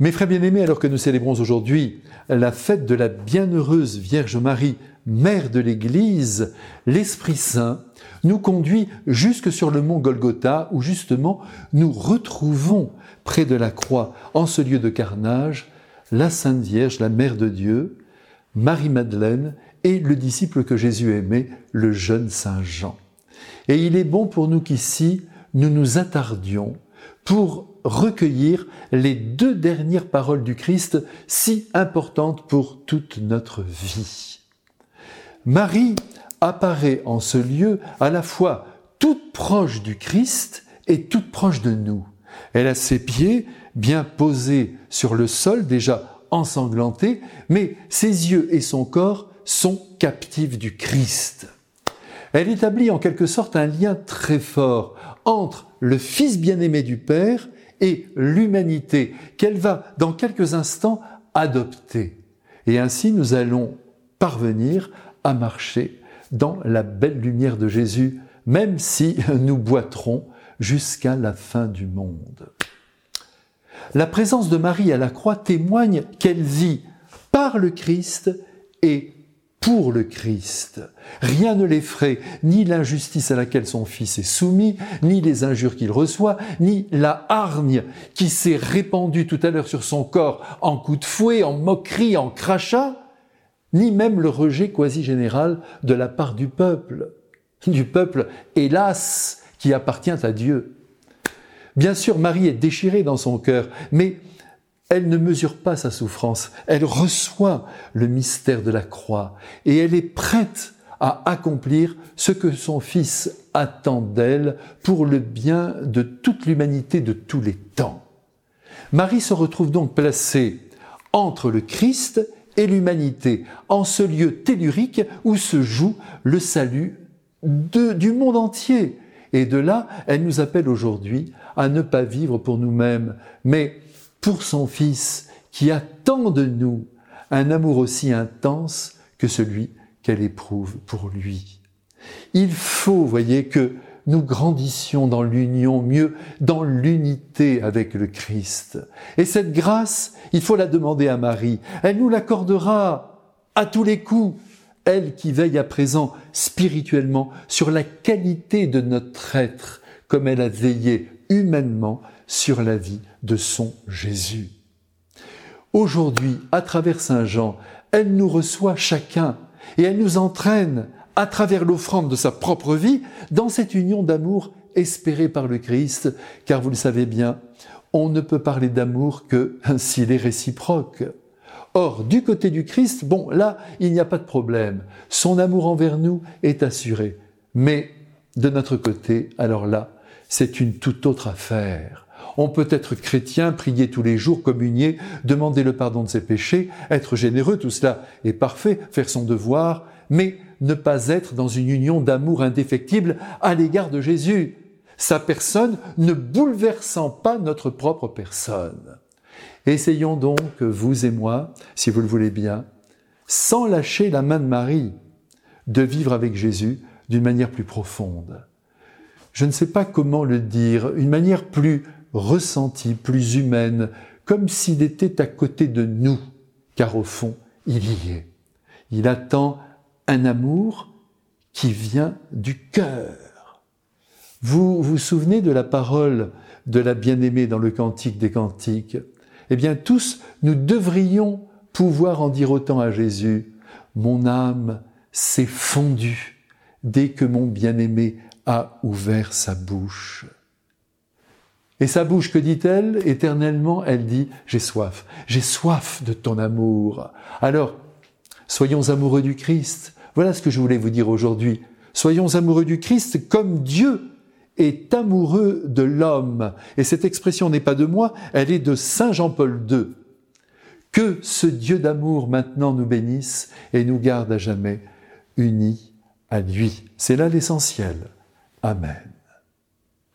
Mes frères bien-aimés, alors que nous célébrons aujourd'hui la fête de la bienheureuse Vierge Marie, Mère de l'Église, l'Esprit Saint nous conduit jusque sur le mont Golgotha où justement nous retrouvons près de la croix, en ce lieu de carnage, la Sainte Vierge, la Mère de Dieu, Marie-Madeleine et le disciple que Jésus aimait, le jeune Saint Jean. Et il est bon pour nous qu'ici, nous nous attardions pour recueillir les deux dernières paroles du Christ si importantes pour toute notre vie. Marie apparaît en ce lieu à la fois toute proche du Christ et toute proche de nous. Elle a ses pieds bien posés sur le sol, déjà ensanglantés, mais ses yeux et son corps sont captifs du Christ. Elle établit en quelque sorte un lien très fort entre le Fils bien-aimé du Père et l'humanité qu'elle va dans quelques instants adopter. Et ainsi nous allons parvenir à marcher dans la belle lumière de Jésus, même si nous boiterons jusqu'à la fin du monde. La présence de Marie à la croix témoigne qu'elle vit par le Christ et pour le Christ. Rien ne l'effraie, ni l'injustice à laquelle son fils est soumis, ni les injures qu'il reçoit, ni la hargne qui s'est répandue tout à l'heure sur son corps en coups de fouet, en moquerie, en crachat, ni même le rejet quasi général de la part du peuple, du peuple, hélas, qui appartient à Dieu. Bien sûr, Marie est déchirée dans son cœur, mais elle ne mesure pas sa souffrance, elle reçoit le mystère de la croix et elle est prête à accomplir ce que son Fils attend d'elle pour le bien de toute l'humanité de tous les temps. Marie se retrouve donc placée entre le Christ et l'humanité, en ce lieu tellurique où se joue le salut du monde entier. Et de là, elle nous appelle aujourd'hui à ne pas vivre pour nous-mêmes, mais son Fils qui attend de nous un amour aussi intense que celui qu'elle éprouve pour lui. Il faut, voyez, que nous grandissions dans l'union, mieux dans l'unité avec le Christ. Et cette grâce, il faut la demander à Marie. Elle nous l'accordera à tous les coups. Elle qui veille à présent spirituellement sur la qualité de notre être, comme elle a veillé humainement sur la vie de son Jésus. Aujourd'hui, à travers Saint Jean, elle nous reçoit chacun et elle nous entraîne à travers l'offrande de sa propre vie dans cette union d'amour espérée par le Christ, car vous le savez bien, on ne peut parler d'amour que s'il est réciproque. Or, du côté du Christ, bon, là, il n'y a pas de problème. Son amour envers nous est assuré. Mais de notre côté, alors là, c'est une toute autre affaire. On peut être chrétien, prier tous les jours, communier, demander le pardon de ses péchés, être généreux, tout cela est parfait, faire son devoir, mais ne pas être dans une union d'amour indéfectible à l'égard de Jésus, sa personne ne bouleversant pas notre propre personne. Essayons donc, vous et moi, si vous le voulez bien, sans lâcher la main de Marie, de vivre avec Jésus d'une manière plus profonde. Je ne sais pas comment le dire, une manière plus ressenti, plus humaine, comme s'il était à côté de nous, car au fond, il y est. Il attend un amour qui vient du cœur. Vous vous souvenez de la parole de la bien-aimée dans le Cantique des Cantiques? Eh bien, tous, nous devrions pouvoir en dire autant à Jésus. Mon âme s'est fondue dès que mon bien-aimé a ouvert sa bouche. Et sa bouche, que dit-elle? Éternellement, elle dit, j'ai soif, j'ai soif de ton amour. Alors, soyons amoureux du Christ. Voilà ce que je voulais vous dire aujourd'hui. Soyons amoureux du Christ comme Dieu est amoureux de l'homme. Et cette expression n'est pas de moi, elle est de Saint Jean-Paul II. Que ce Dieu d'amour maintenant nous bénisse et nous garde à jamais unis à lui. C'est là l'essentiel. Amen.